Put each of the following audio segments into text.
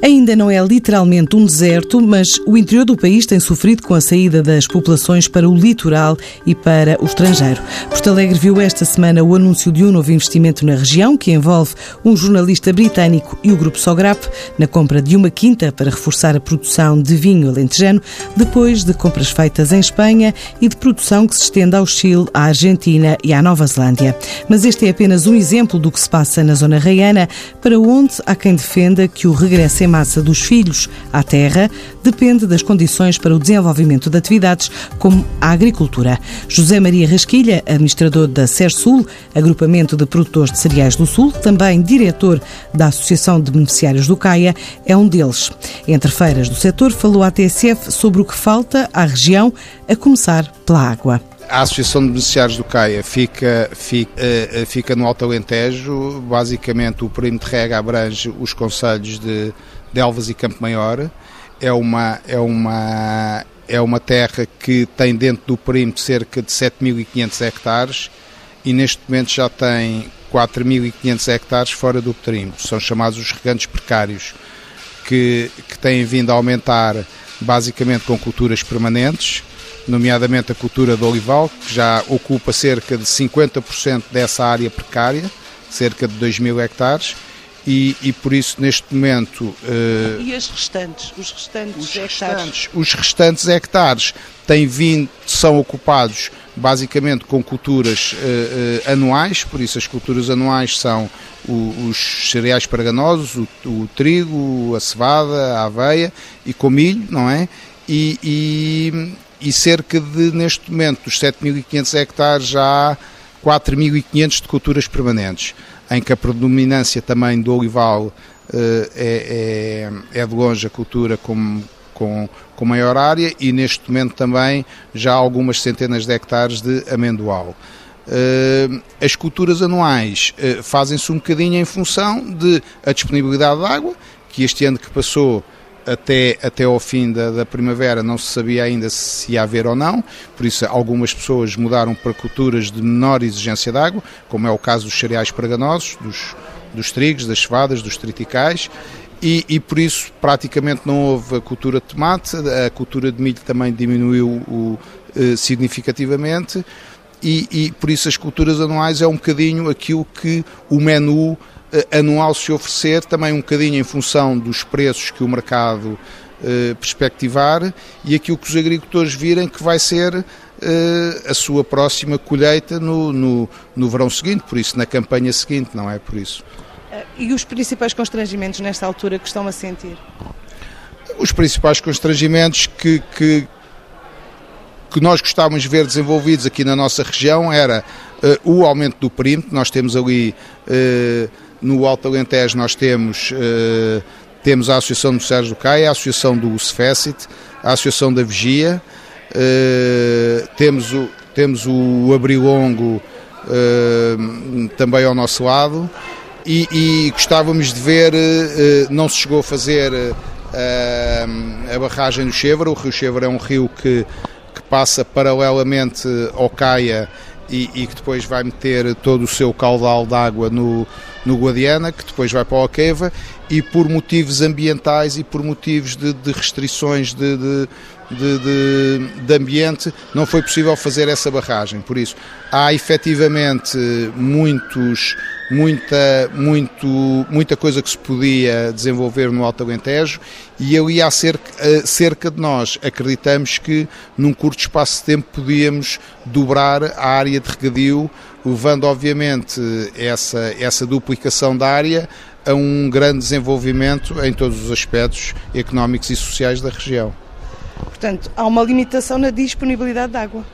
Ainda não é literalmente um deserto, mas o interior do país tem sofrido com a saída das populações para o litoral e para o estrangeiro. Porto Alegre viu esta semana o anúncio de um novo investimento na região, que envolve um jornalista britânico e o grupo Sograp na compra de uma quinta para reforçar a produção de vinho alentejano, depois de compras feitas em Espanha e de produção que se estende ao Chile, à Argentina e à Nova Zelândia. Mas este é apenas um exemplo do que se passa na zona raiana, para onde há quem defenda que o regresso em massa dos filhos à terra depende das condições para o desenvolvimento de atividades como a agricultura. José Maria Rasquilha, administrador da Sersul, agrupamento de produtores de cereais do Sul, também diretor da Associação de Beneficiários do CAIA, é um deles. Entre feiras do setor, falou à TSF sobre o que falta à região, a começar pela água. A Associação de Beneficiários do CAIA fica, fica, eh, fica no Alto Alentejo. Basicamente, o perímetro rega abrange os conselhos de de Elvas e Campo Maior. É uma, é uma, é uma terra que tem dentro do perímetro cerca de 7.500 hectares e neste momento já tem 4.500 hectares fora do perímetro. São chamados os regantes precários, que, que têm vindo a aumentar basicamente com culturas permanentes, nomeadamente a cultura do olival, que já ocupa cerca de 50% dessa área precária, cerca de 2 mil hectares, e, e, por isso neste momento uh, e as restantes? Os restantes os hectares restantes, os restantes hectares têm vindo são ocupados basicamente com culturas uh, uh, anuais por isso as culturas anuais são o, os cereais paraganosos o, o, trigo a cevada a aveia e com milho não é? E, e, e cerca de neste momento dos 7.500 hectares já há 4.500 de culturas permanentes em que a predominância também do olival eh, é, é, é de longe a cultura com, com, maior área e neste momento também já algumas centenas de hectares de amendoal. Uh, as culturas anuais uh, fazem-se um bocadinho em função de a disponibilidade de água, que este ano que passou até, até ao fim da, da, primavera não se sabia ainda se ia haver ou não, por isso algumas pessoas mudaram para culturas de menor exigência de água, como é o caso dos cereais perganosos, dos, dos trigos, das cevadas, dos triticais, e, e, por isso praticamente não houve a cultura de tomate, a cultura de milho também diminuiu o, eh, significativamente, e, e, por isso as culturas anuais é um bocadinho aquilo que o menu anual se oferecer, também um bocadinho em função dos preços que o mercado eh, perspectivar e aquilo que os agricultores virem que vai ser eh, a sua próxima colheita no, no, no verão seguinte, por isso na campanha seguinte, não é por isso. E os principais constrangimentos nesta altura que estão a sentir? Os principais constrangimentos que, que, que nós gostávamos de ver desenvolvidos aqui na nossa região era uh, o aumento do perímetro, nós temos ali no Alto Alentejo nós temos, uh, temos a Associação de Sérgio do CAI, a Associação do CFECIT, a Associação da Vigia, uh, temos, o, temos o Abrilongo uh, também ao nosso lado. E, e gostávamos de ver, não se chegou a fazer a barragem do Chevra, o rio Chevra é um rio que, que passa paralelamente ao Caia e, e, que depois vai meter todo o seu caudal de água no, no Guadiana, que depois vai para o Alqueva, e por motivos ambientais e por motivos de, de restrições de, de de, de, de, ambiente, não foi possível fazer essa barragem. Por isso, há efetivamente muitos, muita, muito, muita coisa que se podia desenvolver no Alto Alentejo e ali há cerca, cerca de nós acreditamos que num curto espaço de tempo podíamos dobrar a área de regadio, levando obviamente essa, essa duplicação da área a um grande desenvolvimento em todos os aspectos económicos e sociais da região. Portanto, há uma limitação na disponibilidade de água.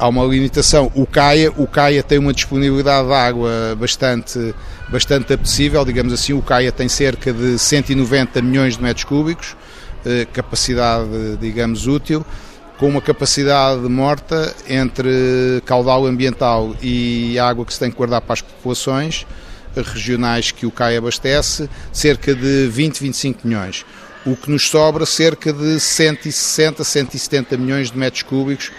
Há uma limitação. O CAIA, o CAIA tem uma disponibilidade de água bastante, bastante apetecível, digamos assim, o CAIA tem cerca de 190 milhões de metros cúbicos, eh, capacidade, digamos, útil, com uma capacidade morta entre caudal ambiental e água que se tem que guardar para as populações regionais que o CAI abastece, cerca de 20, 25 milhões. O que nos sobra cerca de 160, 170 milhões de metros cúbicos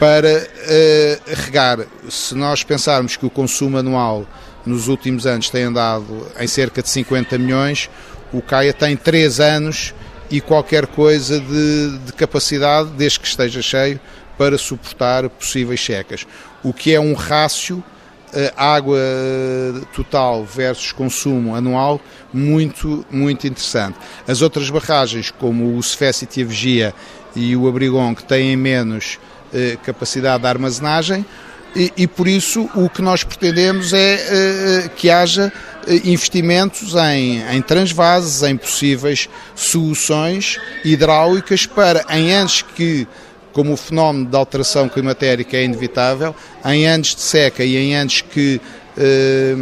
para uh, regar. Se nós pensarmos que o consumo anual nos últimos anos tem andado em cerca de 50 milhões, o CAIA tem 3 anos e qualquer coisa de, de capacidade, desde que esteja cheio, para suportar possíveis secas. O que é um rácio uh, água total versus consumo anual muito, muito interessante. As outras barragens, como o Cefécit e a Vigia e o Abrigon, que têm menos eh, capacidade de armazenagem e, e, por isso o que nós pretendemos é eh, que haja eh, investimentos em, em transvases, em possíveis soluções hidráulicas para, em que como o fenómeno da alteração climatérica é inevitável, em anos de seca e em anos que eh,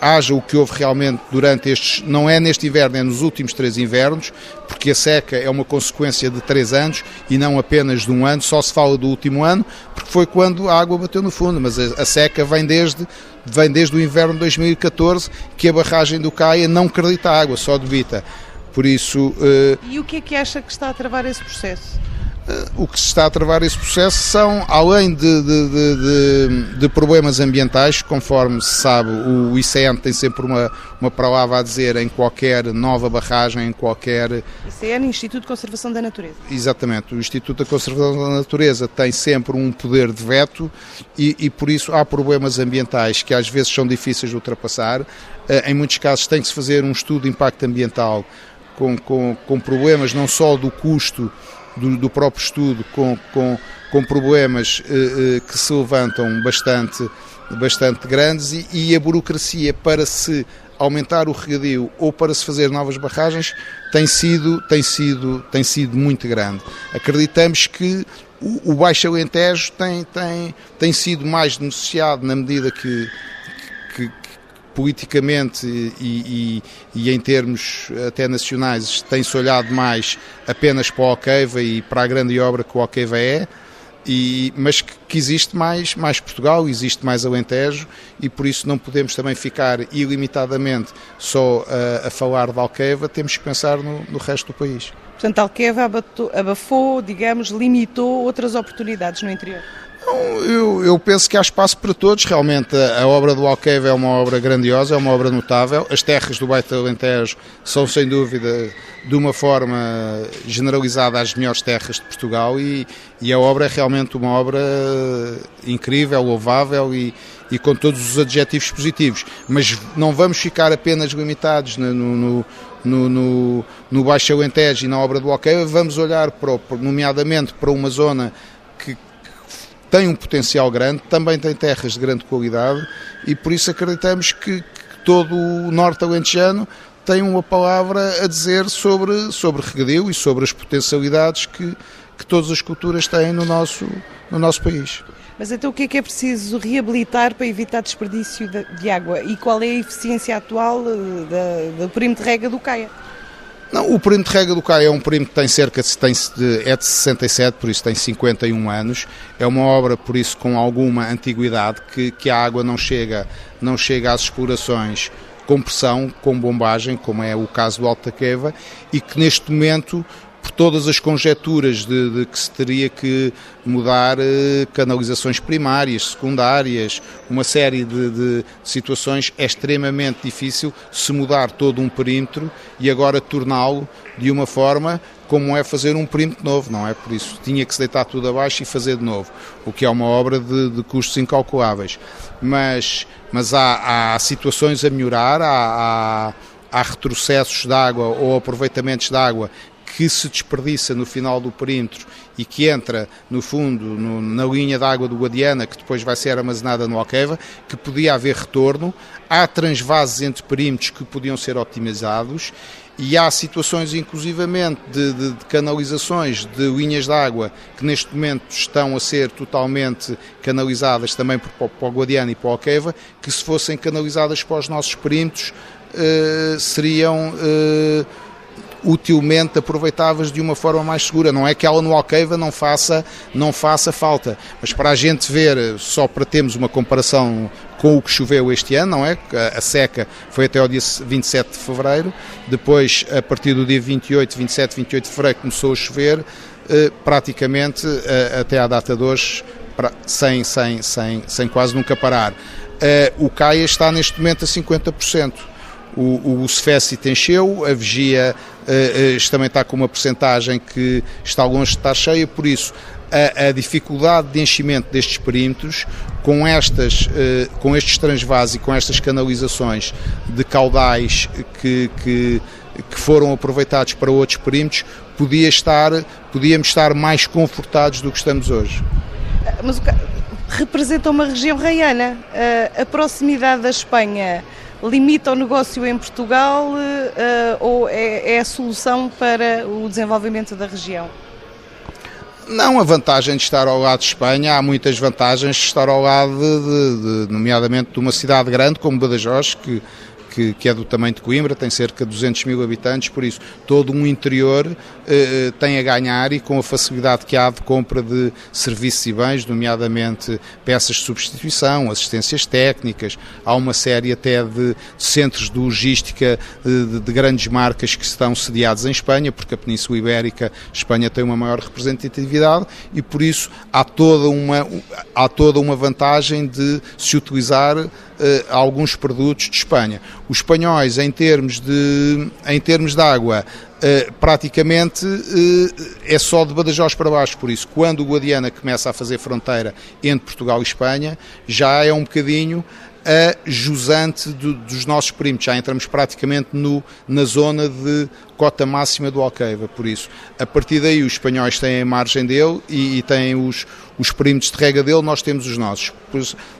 haja o que houve realmente durante estes, não é neste inverno, é nos últimos três invernos, porque a seca é uma consequência de três anos e não apenas de um ano, só se fala do último ano, porque foi quando a água bateu no fundo, mas a, a seca vem desde, vem desde o inverno de 2014, que a barragem do Caia não acredita água, só debita. Por isso. Eh, e o que é que acha que está a travar esse processo? O que se está a travar esse processo são, além de, de, de, de, problemas ambientais, conforme se sabe, o ICN tem sempre uma, uma palavra a dizer em qualquer nova barragem, em qualquer. ICN, Instituto de Conservação da Natureza. Exatamente, o Instituto de Conservação da Natureza tem sempre um poder de veto e, e por isso há problemas ambientais que às vezes são difíceis de ultrapassar. Eh, em muitos casos tem que se fazer um estudo de impacto ambiental com, com, com problemas não só do custo do, do próprio estudo com, com, com problemas eh, eh, que se levantam bastante, bastante grandes e, e, a burocracia para se aumentar o regadio ou para se fazer novas barragens tem sido, tem sido, tem sido muito grande. Acreditamos que o, o Baixo Alentejo tem, tem, tem sido mais denunciado na medida que, que, politicamente e, e, e, em termos até nacionais tem-se olhado mais apenas para o Alqueva e para a grande obra que o Alqueva é, e, mas que, que, existe mais, mais Portugal, existe mais Alentejo e por isso não podemos também ficar ilimitadamente só a, a falar de Alqueva, temos que pensar no, no resto do país. Portanto, Alqueva abafou, digamos, limitou outras oportunidades no interior? Eu, eu, penso que há espaço para todos. Realmente, a, a obra do Alqueva é uma obra grandiosa, é uma obra notável. As terras do Baita Alentejo são, sem dúvida, de uma forma generalizada, as melhores terras de Portugal e, e a obra é realmente uma obra incrível, louvável e, e com todos os adjetivos positivos. Mas não vamos ficar apenas limitados no, no, no, no, no Baixo Alentejo e na obra do Alqueva, vamos olhar, para, nomeadamente, para uma zona que tem um potencial grande, também tem terras de grande qualidade e por isso acreditamos que, que todo o norte alentejano tem uma palavra a dizer sobre, sobre regadio e sobre as potencialidades que, que todas as culturas têm no nosso, no nosso país. Mas então o que é que é preciso reabilitar para evitar desperdício de, de água? E qual é a eficiência atual eh, do perímetro de rega do CAIA? Não, o perímetro de rega do CAI é um perímetro que tem cerca de, tem é de 67, por isso tem 51 anos. É uma obra, por isso, com alguma antiguidade, que, que a água não chega, não chega às explorações com pressão, com bombagem, como é o caso do Alta Queva, e que neste momento por todas as conjecturas de, de, que se teria que mudar eh, canalizações primárias, secundárias, uma série de, de, situações, é extremamente difícil se mudar todo um perímetro e agora torná-lo de uma forma como é fazer um perímetro novo, não é? Por isso tinha que se deitar tudo abaixo e fazer de novo, o que é uma obra de, de custos incalculáveis. Mas, mas há, há situações a melhorar, há, há há retrocessos de água ou aproveitamentos de água que se desperdiça no final do perímetro e que entra, no fundo, no, na linha d'água do Guadiana, que depois vai ser armazenada no Alqueva, que podia haver retorno. Há transvases entre perímetros que podiam ser optimizados e há situações, inclusivamente, de, de, de canalizações de linhas de água que neste momento estão a ser totalmente canalizadas também para, para o Guadiana e para o Alqueva, que se fossem canalizadas para os nossos perímetros eh, seriam eh, utilmente aproveitáveis de uma forma mais segura. Não é que ela no Alqueva não faça, não faça falta, mas para a gente ver, só para termos uma comparação com o que choveu este ano, não é? A seca foi até ao dia 27 de fevereiro, depois, a partir do dia 28, 27, 28 de fevereiro, começou a chover, eh, praticamente eh, até à data de hoje, sem, sem, sem, sem quase nunca parar. Eh, o CAIA está neste momento a 50% o, o encheu, a Vigia uh, uh, também está com uma percentagem que está longe de estar cheia, por isso a, a dificuldade de enchimento destes perímetros com, estas, uh, com estes transvasos e com estas canalizações de caudais que, que, que foram aproveitados para outros perímetros, podia estar, podíamos estar mais confortados do que estamos hoje. Mas representa uma região raiana. A proximidade da Espanha limita o negócio em Portugal uh, ou é, é, a solução para o desenvolvimento da região? Não, a vantagem de estar ao lado de Espanha, há muitas vantagens de estar ao lado, de, de, nomeadamente, de uma cidade grande como Badajoz, que que, que, é do tamanho de Coimbra, tem cerca de 200 mil habitantes, por isso todo um interior eh, tem a ganhar e com a facilidade que há de compra de serviços e bens, nomeadamente peças de substituição, assistências técnicas, há uma série até de centros de logística eh, de, de, grandes marcas que estão sediados em Espanha, porque a Península Ibérica, Espanha tem uma maior representatividade e por isso há toda uma, há toda uma vantagem de se utilizar uh, alguns produtos de Espanha. Os espanhóis, em termos de, em termos de água, uh, praticamente uh, é só de Badajoz para baixo. Por isso, quando o Guadiana começa a fazer fronteira entre Portugal e Espanha, já é um bocadinho a jusante do, dos nossos primos. Já entramos praticamente no, na zona de cota máxima do Alqueva. Por isso, a partir daí, os espanhóis têm a margem dele e, e têm os, os perímetros de rega dele, nós temos os nossos.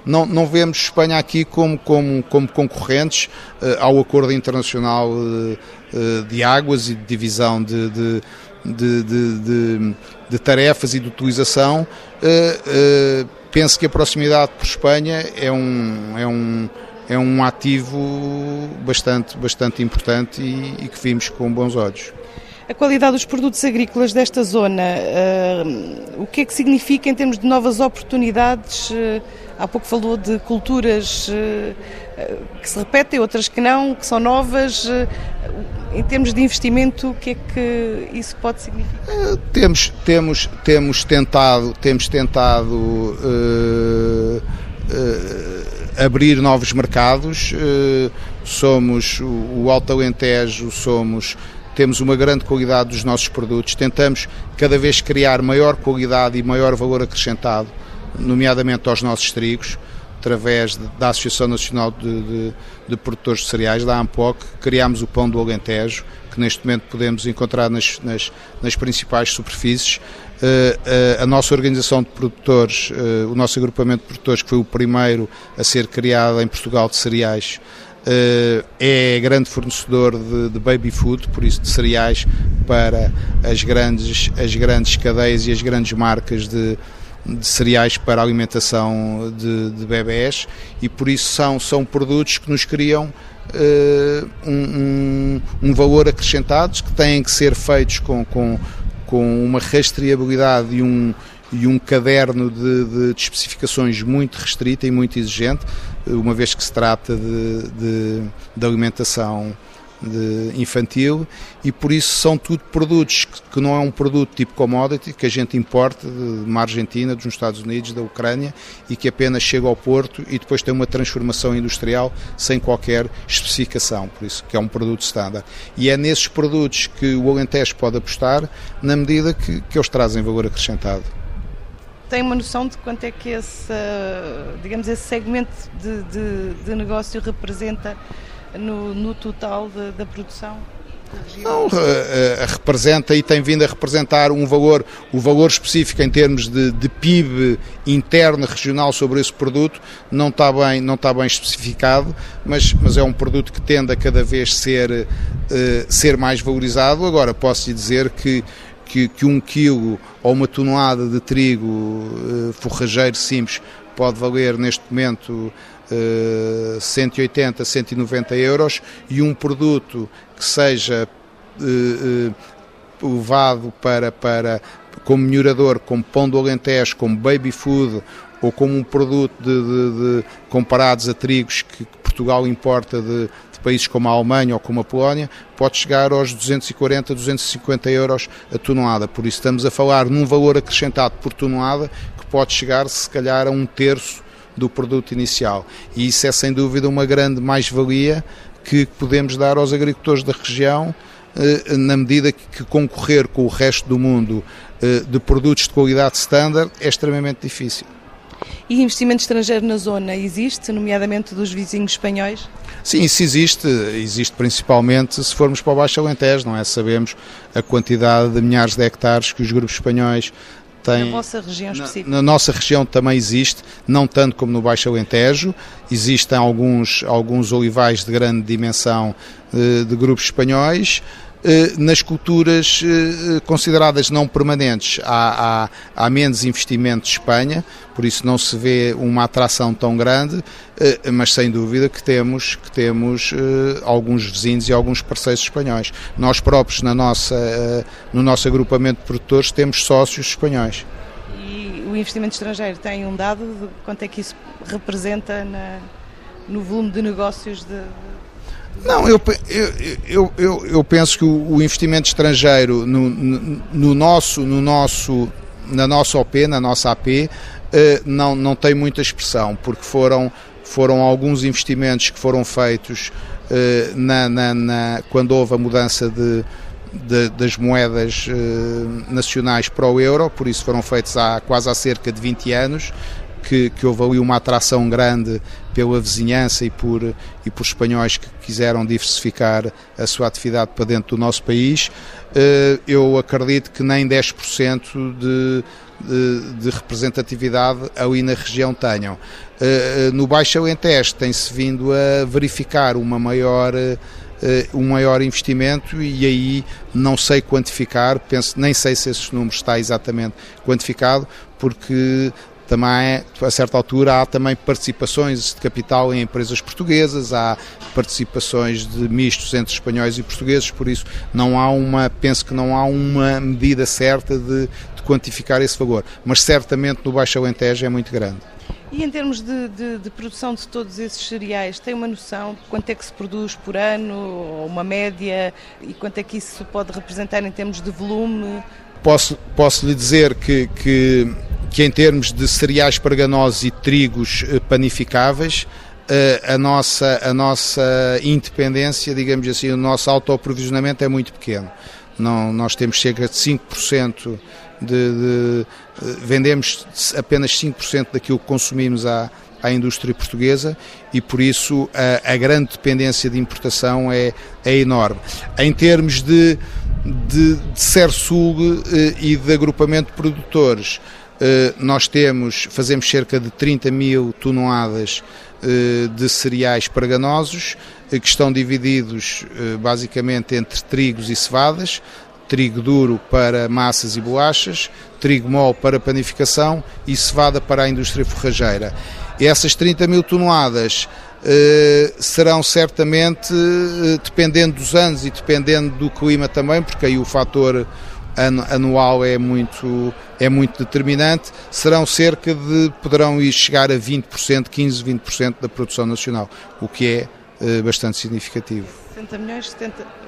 Não, não vemos Espanha aqui como, como, como concorrentes uh, ao Acordo Internacional uh, uh, de Águas e de divisão de, de de, de, de, de, tarefas e de utilização, uh, uh, penso que a proximidade por Espanha é um, é um, é um ativo bastante, bastante importante e, e que vimos com bons olhos. A qualidade dos produtos agrícolas desta zona, uh, o que é que significa em termos de novas oportunidades? Uh, há pouco falou de culturas uh, que se repetem, outras que não, que são novas. Em termos de investimento, o que é que isso pode significar? temos, temos, temos tentado, temos tentado abrir novos mercados. somos o Alto Alentejo, somos temos uma grande qualidade dos nossos produtos, tentamos cada vez criar maior qualidade e maior valor acrescentado, nomeadamente aos nossos trigos, através da Associação Nacional de, de, de Produtores de Cereais, da AMPOC, criámos o Pão do Alentejo, que neste momento podemos encontrar nas, nas, nas principais superfícies. Uh, uh, a nossa organização de produtores, uh, o nosso agrupamento de produtores, que foi o primeiro a ser criado em Portugal de cereais, é grande fornecedor de, de, baby food, por isso de cereais para as grandes, as grandes cadeias e as grandes marcas de, de cereais para alimentação de, de bebés e por isso são, são produtos que nos criam uh, um, um, um, valor acrescentado que têm que ser feitos com, com, com uma rastreabilidade e um, e um caderno de, de, de, especificações muito restrita e muito exigente, uma vez que se trata de, de, de alimentação infantil e por isso são tudo produtos que, não é um produto tipo commodity que a gente importa de uma Argentina, dos Estados Unidos, da Ucrânia e que apenas chega ao Porto e depois tem uma transformação industrial sem qualquer especificação, por isso que é um produto standard. E é nesses produtos que o Alentejo pode apostar na medida que, que eles trazem valor acrescentado tem uma noção de quanto é que esse, digamos, esse segmento de, de, de negócio representa no, no total de, da produção? Não, representa e tem vindo a representar um valor, o valor específico em termos de, de, PIB interno regional sobre esse produto não está bem, não está bem especificado, mas, mas é um produto que tende a cada vez ser, uh, ser mais valorizado. Agora, posso lhe dizer que, que, que um quilo ou uma tonelada de trigo uh, forrageiro simples pode valer neste momento 180, 190 euros e um produto que seja uh, levado para, para como melhorador, como pão do Alentejo, como baby food ou como um produto de, de, de comparados a trigos que, que Portugal importa de, de, países como a Alemanha ou como a Polónia, pode chegar aos 240, 250 euros a tonelada. Por isso estamos a falar num valor acrescentado por tonelada que pode chegar se calhar a um terço do produto inicial. E isso é sem dúvida uma grande mais-valia que podemos dar aos agricultores da região eh, na medida que concorrer com o resto do mundo eh, de produtos de qualidade standard é extremamente difícil. E investimento estrangeiro na zona existe, nomeadamente dos vizinhos espanhóis? Sim, isso existe. Existe principalmente se formos para o Baixo Alentejo, não é? Sabemos a quantidade de milhares de hectares que os grupos espanhóis têm. Na vossa região específica? Na, na, nossa região também existe, não tanto como no Baixo Alentejo. Existem alguns, alguns olivais de grande dimensão de, eh, de grupos espanhóis. Eh, nas culturas eh, consideradas não permanentes há, há, há, menos investimento de Espanha, por isso não se vê uma atração tão grande, eh, mas sem dúvida que temos, que temos alguns vizinhos e alguns parceiros espanhóis. Nós próprios, na nossa, no nosso agrupamento de produtores, temos sócios espanhóis. E o investimento estrangeiro tem um dado de quanto é que isso representa na, no volume de negócios de não, eu, eu, eu, eu penso que o, investimento estrangeiro no, no, nosso, no nosso, na nossa OP, na nossa AP, eh, não, não tem muita expressão, porque foram, foram alguns investimentos que foram feitos eh, na, na, na quando houve a mudança de, de, das moedas eh, nacionais para o euro, por isso foram feitos há quase há cerca de 20 anos, que, que houve ali uma atração grande pela vizinhança e por, e por espanhóis que quiseram diversificar a sua atividade para dentro do nosso país. Eh, eu acredito que nem 10% de, de, de, representatividade ali na região tenham. Eh, no Baixo Alentejo tem-se vindo a verificar uma maior um maior investimento e aí não sei quantificar, penso, nem sei se esse número está exatamente quantificado, porque também, a certa altura, há também participações de capital em empresas portuguesas, há participações de mistos entre espanhóis e portugueses, por isso não há uma, penso que não há uma medida certa de, de quantificar esse valor, mas certamente no Baixo Alentejo é muito grande. E em termos de, de, de, produção de todos esses cereais, tem uma noção de quanto é que se produz por ano, ou uma média, e quanto é que isso pode representar em termos de volume? Posso, posso lhe dizer que, que que em termos de cereais parganosos e trigos eh, panificáveis, eh, a nossa, a nossa independência, digamos assim, o nosso autoaprovisionamento é muito pequeno. Não, nós temos cerca de 5% de, de, eh, vendemos apenas 5% daquilo que consumimos à, à indústria portuguesa e por isso a, a grande dependência de importação é, é enorme. Em termos de, de, de e de agrupamento de produtores, nós temos, fazemos cerca de 30 mil toneladas eh, de cereais parganosos, eh, que estão divididos basicamente entre trigos e cevadas, trigo duro para massas e bolachas, trigo mole para panificação e cevada para a indústria forrageira. E essas 30 mil toneladas serão certamente, dependendo dos anos e dependendo do clima também, porque aí o fator anual é muito, é muito determinante, serão cerca de, poderão ir chegar a 20%, 15, 20% da produção nacional, o que é uh, bastante significativo. 70 milhões, 70...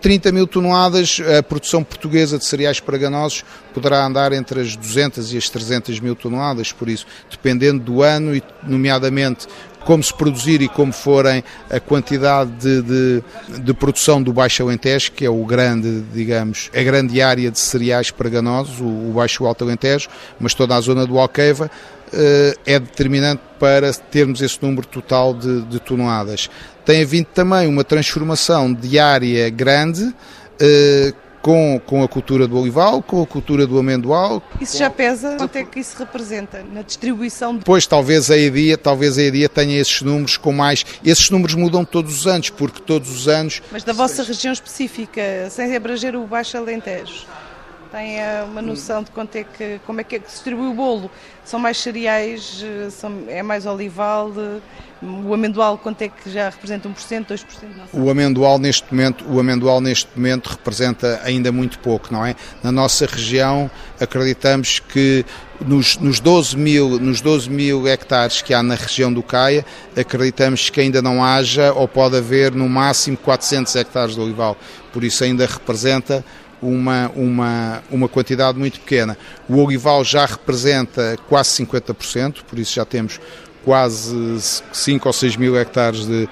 30 mil toneladas, a produção portuguesa de cereais paraganosos poderá andar entre as 200 e as 300 mil toneladas, por isso, dependendo do ano e, nomeadamente, como se produzir e como forem a quantidade de, de, de produção do Baixo Alentejo, que é o grande, digamos, a grande área de cereais paraganosos, o, o Baixo Alto Alentejo, mas toda a zona do Alqueva, é determinante para termos esse número total de, de toneladas. Tem havido também uma transformação diária grande com, com a cultura do olival, com a cultura do amendoal. Isso já pesa? Quanto é que isso representa na distribuição? De... Pois talvez a EDIA, talvez a EDIA tenha esses números com mais. Esses números mudam todos os anos, porque todos os anos. Mas da vossa região específica, sem abranger o Baixo Alentejo, tem eh, uma noção de quanto é que, como é que, é que distribui o bolo? São mais cereais, eh, são, é mais olival? O amendoal, quanto é que já representa? 1%, 2%? O amendoal neste momento, o amendoal neste momento representa ainda muito pouco, não é? Na nossa região acreditamos que nos, nos, 12 mil, nos 12 mil hectares que há na região do Caia, acreditamos que ainda não haja ou pode haver no máximo 400 hectares de olival. Por isso ainda representa uma, uma, uma quantidade muito pequena. O olival já representa quase 50%, por isso já temos quase 5 ou 6 mil hectares de,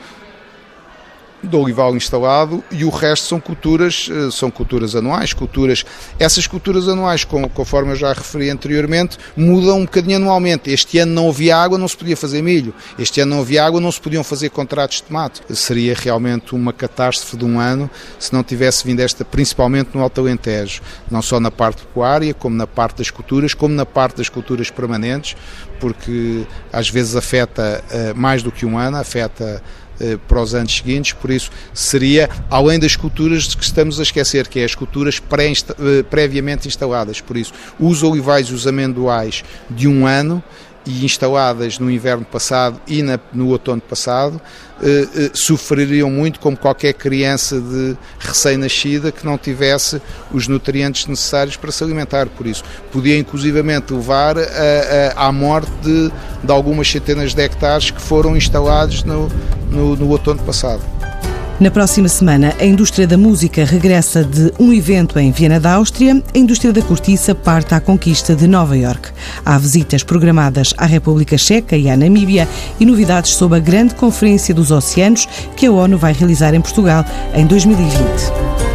do olival instalado e o resto são culturas, eh, são culturas anuais, culturas, essas culturas anuais, conforme eu já referi anteriormente, mudam um bocadinho anualmente. Este ano não havia água, não se podia fazer milho. Este ano não havia água, não se podiam fazer contratos de tomate. Seria realmente uma catástrofe de um ano se não tivesse vindo esta, principalmente no Alto Alentejo, não só na parte pecuária, como na parte das culturas, como na parte das culturas permanentes, porque às vezes afeta uh, mais do que um ano, afeta eh, para os anos seguintes, por isso seria, além das culturas que estamos a esquecer, que é as culturas pré eh, previamente instaladas, por isso os olivais e os amendoais de um ano e instaladas no inverno passado e na, no outono passado, eh, eh, sofreriam muito como qualquer criança de recém-nascida que não tivesse os nutrientes necessários para se alimentar. Por isso, podia inclusivamente levar a, a, à morte de, de, algumas centenas de hectares que foram instalados no, no, no outono passado. Na próxima semana, a indústria da música regressa de um evento em Viena da Áustria, a indústria da cortiça parte à conquista de Nova York. Há visitas programadas à República Checa e à Namíbia e novidades sobre a grande Conferência dos Oceanos que a ONU vai realizar em Portugal em 2020.